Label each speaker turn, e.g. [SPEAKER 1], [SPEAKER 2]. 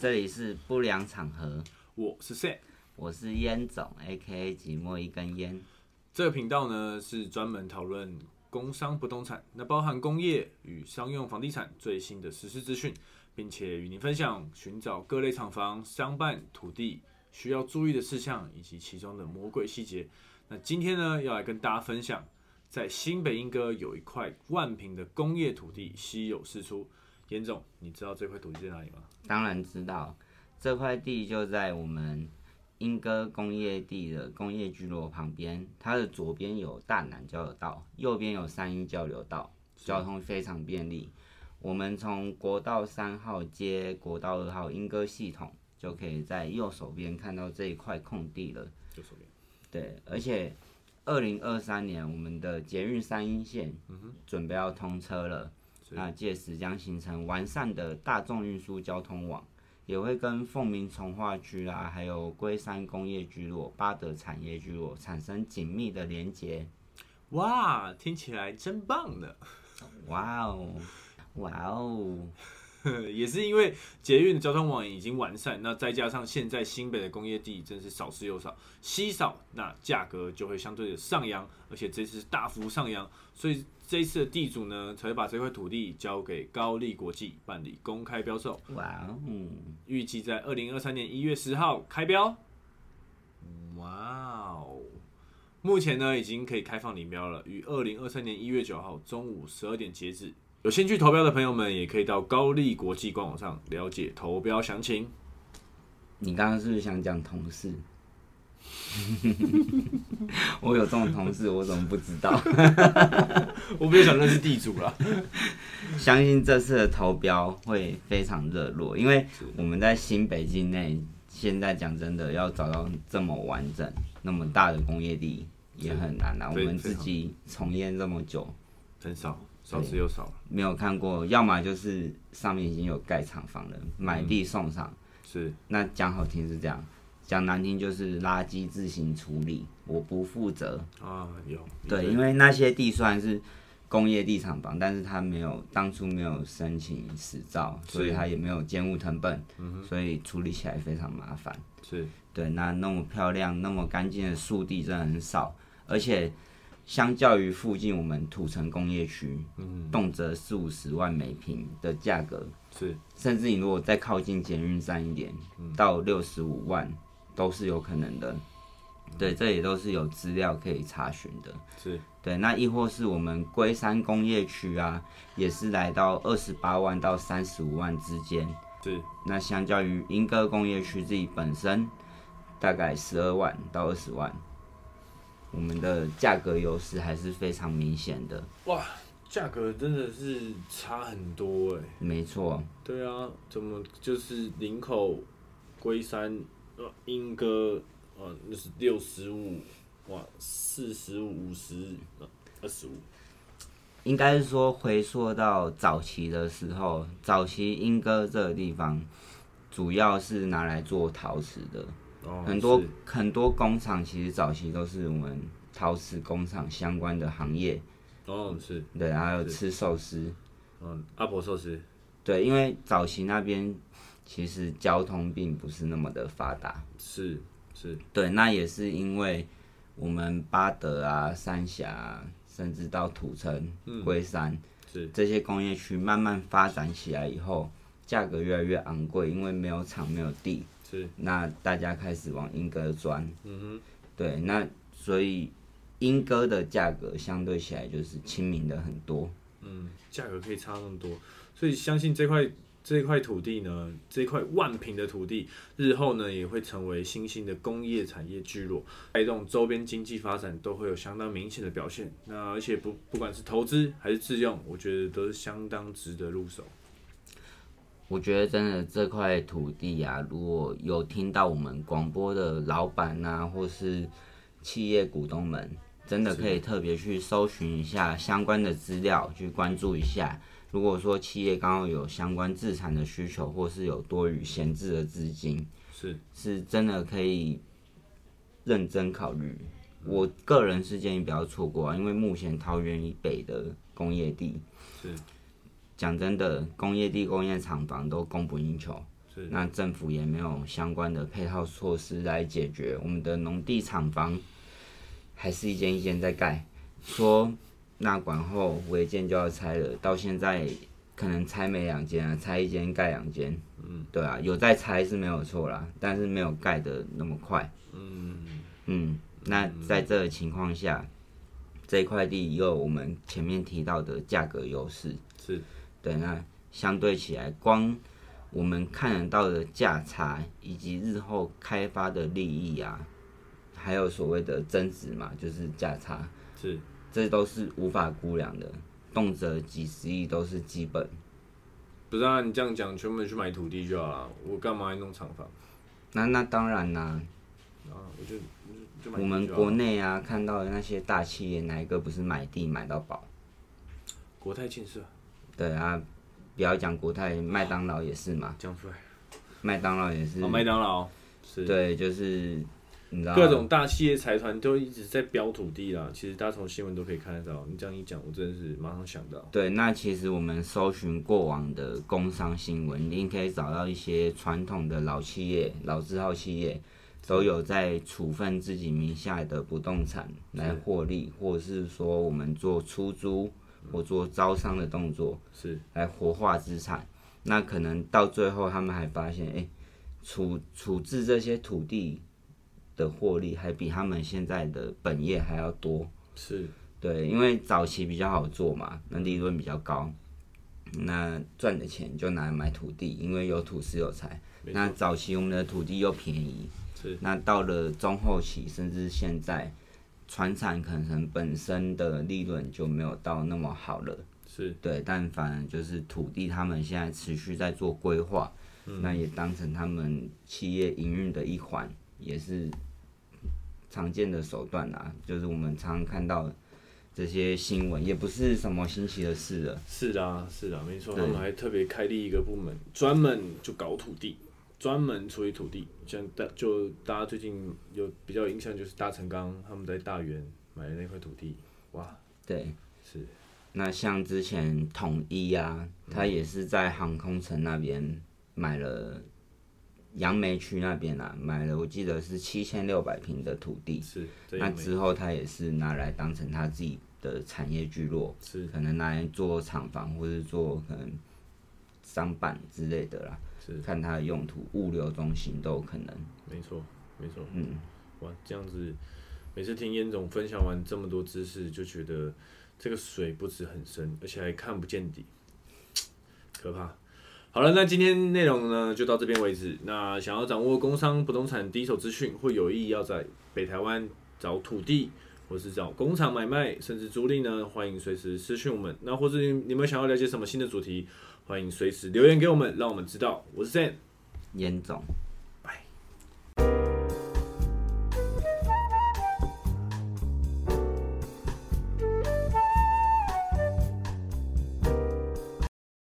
[SPEAKER 1] 这里是不良场合，
[SPEAKER 2] 我是 Sam，
[SPEAKER 1] 我是烟总，A.K.A. 寂寞一根烟。
[SPEAKER 2] 这个频道呢是专门讨论工商不动产，那包含工业与商用房地产最新的实施资讯，并且与您分享寻找各类厂房、商办、土地需要注意的事项以及其中的魔鬼细节。那今天呢要来跟大家分享，在新北莺歌有一块万平的工业土地稀有释出。严总，你知道这块土地在哪里吗？
[SPEAKER 1] 当然知道，这块地就在我们莺歌工业地的工业聚落旁边。它的左边有大南交流道，右边有三一交流道，交通非常便利。我们从国道三号接国道二号莺歌系统，就可以在右手边看到这一块空地了。
[SPEAKER 2] 右手边。
[SPEAKER 1] 对，而且二零二三年我们的捷运三阴线准备要通车了。那届时将形成完善的大众运输交通网，也会跟凤鸣从化区啊，还有龟山工业聚落、八德产业聚落产生紧密的连接。
[SPEAKER 2] 哇，听起来真棒呢！
[SPEAKER 1] 哇哦，哇哦。
[SPEAKER 2] 也是因为捷运的交通网已经完善，那再加上现在新北的工业地真是少之又少，稀少，那价格就会相对的上扬，而且这次大幅上扬，所以这一次的地主呢，才会把这块土地交给高丽国际办理公开标售。哇哦，预计在二零二三年一月十号开标。哇哦，目前呢已经可以开放领标了，于二零二三年一月九号中午十二点截止。有兴趣投标的朋友们，也可以到高丽国际官网上了解投标详情。
[SPEAKER 1] 你刚刚是不是想讲同事？我有这种同事，我怎么不知道？
[SPEAKER 2] 我比较想认识地主了。
[SPEAKER 1] 相信这次的投标会非常热络，因为我们在新北境内，现在讲真的，要找到这么完整、那么大的工业地也很难啊。我们自己从业这么久，
[SPEAKER 2] 很少。少之又少，
[SPEAKER 1] 没有看过，要么就是上面已经有盖厂房了，买地送上，
[SPEAKER 2] 是。
[SPEAKER 1] 那讲好听是这样，讲难听就是垃圾自行处理，我不负责
[SPEAKER 2] 啊。有
[SPEAKER 1] 对，因为那些地虽然是工业地厂房，但是他没有当初没有申请实照，所以他也没有建物成本，所以处理起来非常麻烦。
[SPEAKER 2] 是
[SPEAKER 1] 对，那那么漂亮、那么干净的树地真的很少，而且。相较于附近我们土城工业区，嗯，动辄四五十万每平的价格，
[SPEAKER 2] 是，
[SPEAKER 1] 甚至你如果再靠近捷运站一点，到六十五万都是有可能的。对，这也都是有资料可以查询的。
[SPEAKER 2] 是，
[SPEAKER 1] 对，那亦或是我们龟山工业区啊，也是来到二十八万到三十五万之间。
[SPEAKER 2] 是，
[SPEAKER 1] 那相较于莺歌工业区自己本身，大概十二万到二十万。我们的价格优势还是非常明显的。
[SPEAKER 2] 哇，价格真的是差很多哎。
[SPEAKER 1] 没错。
[SPEAKER 2] 对啊，怎么就是林口、龟山、呃莺歌，呃那是六十五，哇，四十五、五十、二十五。
[SPEAKER 1] 应该是说回溯到早期的时候，早期英歌这个地方，主要是拿来做陶瓷的。很多很多工厂其实早期都是我们陶瓷工厂相关的行业。
[SPEAKER 2] 哦，是。
[SPEAKER 1] 对，还有吃寿司。
[SPEAKER 2] 嗯，阿婆寿司。
[SPEAKER 1] 对，因为早期那边其实交通并不是那么的发达。
[SPEAKER 2] 是是。
[SPEAKER 1] 对，那也是因为我们巴德啊、三峡，甚至到土城、龟山，
[SPEAKER 2] 是
[SPEAKER 1] 这些工业区慢慢发展起来以后，价格越来越昂贵，因为没有厂、没有地。
[SPEAKER 2] 是，
[SPEAKER 1] 那大家开始往莺歌钻，嗯哼，对，那所以莺歌的价格相对起来就是亲民的很多，
[SPEAKER 2] 嗯，价格可以差那么多，所以相信这块这块土地呢，这块万平的土地，日后呢也会成为新兴的工业产业聚落，带动周边经济发展都会有相当明显的表现。那而且不不管是投资还是自用，我觉得都是相当值得入手。
[SPEAKER 1] 我觉得真的这块土地啊，如果有听到我们广播的老板呐，或是企业股东们，真的可以特别去搜寻一下相关的资料，去关注一下。如果说企业刚好有相关自产的需求，或是有多余闲置的资金，
[SPEAKER 2] 是
[SPEAKER 1] 是真的可以认真考虑。我个人是建议不要错过啊，因为目前桃园以北的工业地
[SPEAKER 2] 是。
[SPEAKER 1] 讲真的，工业地、工业厂房都供不应求，
[SPEAKER 2] 是
[SPEAKER 1] 那政府也没有相关的配套措施来解决，我们的农地厂房还是一间一间在盖，说纳管后违建就要拆了，到现在可能拆没两间啊，拆一间盖两间，嗯，对啊，有在拆是没有错啦，但是没有盖的那么快，
[SPEAKER 2] 嗯，
[SPEAKER 1] 嗯，那在这个情况下，这块地又有我们前面提到的价格优势，
[SPEAKER 2] 是。
[SPEAKER 1] 对，那相对起来，光我们看得到的价差以及日后开发的利益啊，还有所谓的增值嘛，就是价差，
[SPEAKER 2] 是，
[SPEAKER 1] 这都是无法估量的，动辄几十亿都是基本。
[SPEAKER 2] 不是啊？你这样讲，全部人去买土地就好了，我干嘛要弄厂房
[SPEAKER 1] 那那当然啦、
[SPEAKER 2] 啊？我就就就买
[SPEAKER 1] 我们国内啊看到的那些大企业，哪一个不是买地买到饱？
[SPEAKER 2] 国泰建设
[SPEAKER 1] 对啊，不要讲国泰，麦当劳也是嘛，
[SPEAKER 2] 讲出来，
[SPEAKER 1] 麦当劳也是，
[SPEAKER 2] 哦，麦当劳是
[SPEAKER 1] 对，就是你知道
[SPEAKER 2] 各种大企业财团都一直在标土地啦，其实大家从新闻都可以看得到。你这样一讲，我真的是马上想到，
[SPEAKER 1] 对，那其实我们搜寻过往的工商新闻，一定可以找到一些传统的老企业、老字号企业，都有在处分自己名下的不动产来获利，或者是说我们做出租或做招商的动作
[SPEAKER 2] 是
[SPEAKER 1] 来活化资产。那可能到最后，他们还发现，哎、处处置这些土地的获利，还比他们现在的本业还要多。
[SPEAKER 2] 是
[SPEAKER 1] 对，因为早期比较好做嘛，那利润比较高，那赚的钱就拿来买土地，因为有土是有财。那早期我们的土地又便宜，
[SPEAKER 2] 是
[SPEAKER 1] 那到了中后期，甚至现在，船产可能本身的利润就没有到那么好了。
[SPEAKER 2] 是
[SPEAKER 1] 对，但反而就是土地，他们现在持续在做规划，那也当成他们企业营运的一环，也是常见的手段啦。就是我们常常看到这些新闻，也不是什么新奇的事了。
[SPEAKER 2] 是的，是的，没错。
[SPEAKER 1] 对
[SPEAKER 2] 他们还特别开立一个部门，专门就搞土地，专门处理土地。像大就大家最近有比较有印象，就是大成钢他们在大园买的那块土地，哇，
[SPEAKER 1] 对，
[SPEAKER 2] 是
[SPEAKER 1] 那像之前统一啊，他也是在航空城那边买了。杨梅区那边啊，买了我记得是七千六百平的土地，
[SPEAKER 2] 是，
[SPEAKER 1] 那之后他也是拿来当成他自己的产业聚落，
[SPEAKER 2] 是
[SPEAKER 1] 可能拿来做厂房或者做可能商办之类的啦，
[SPEAKER 2] 是
[SPEAKER 1] 看它的用途，物流中心都有可能。
[SPEAKER 2] 没错，没错。
[SPEAKER 1] 嗯，
[SPEAKER 2] 哇，这样子，每次听严总分享完这么多知识，就觉得这个水不止很深，而且还看不见底，可怕。好了，那今天内容呢就到这边为止。那想要掌握工商不动产第一手资讯，或有意要在北台湾找土地，或是找工厂买卖，甚至租赁呢，欢迎随时私讯我们。那或者你们想要了解什么新的主题，欢迎随时留言给我们，让我们知道。我是 Sam，
[SPEAKER 1] 严总。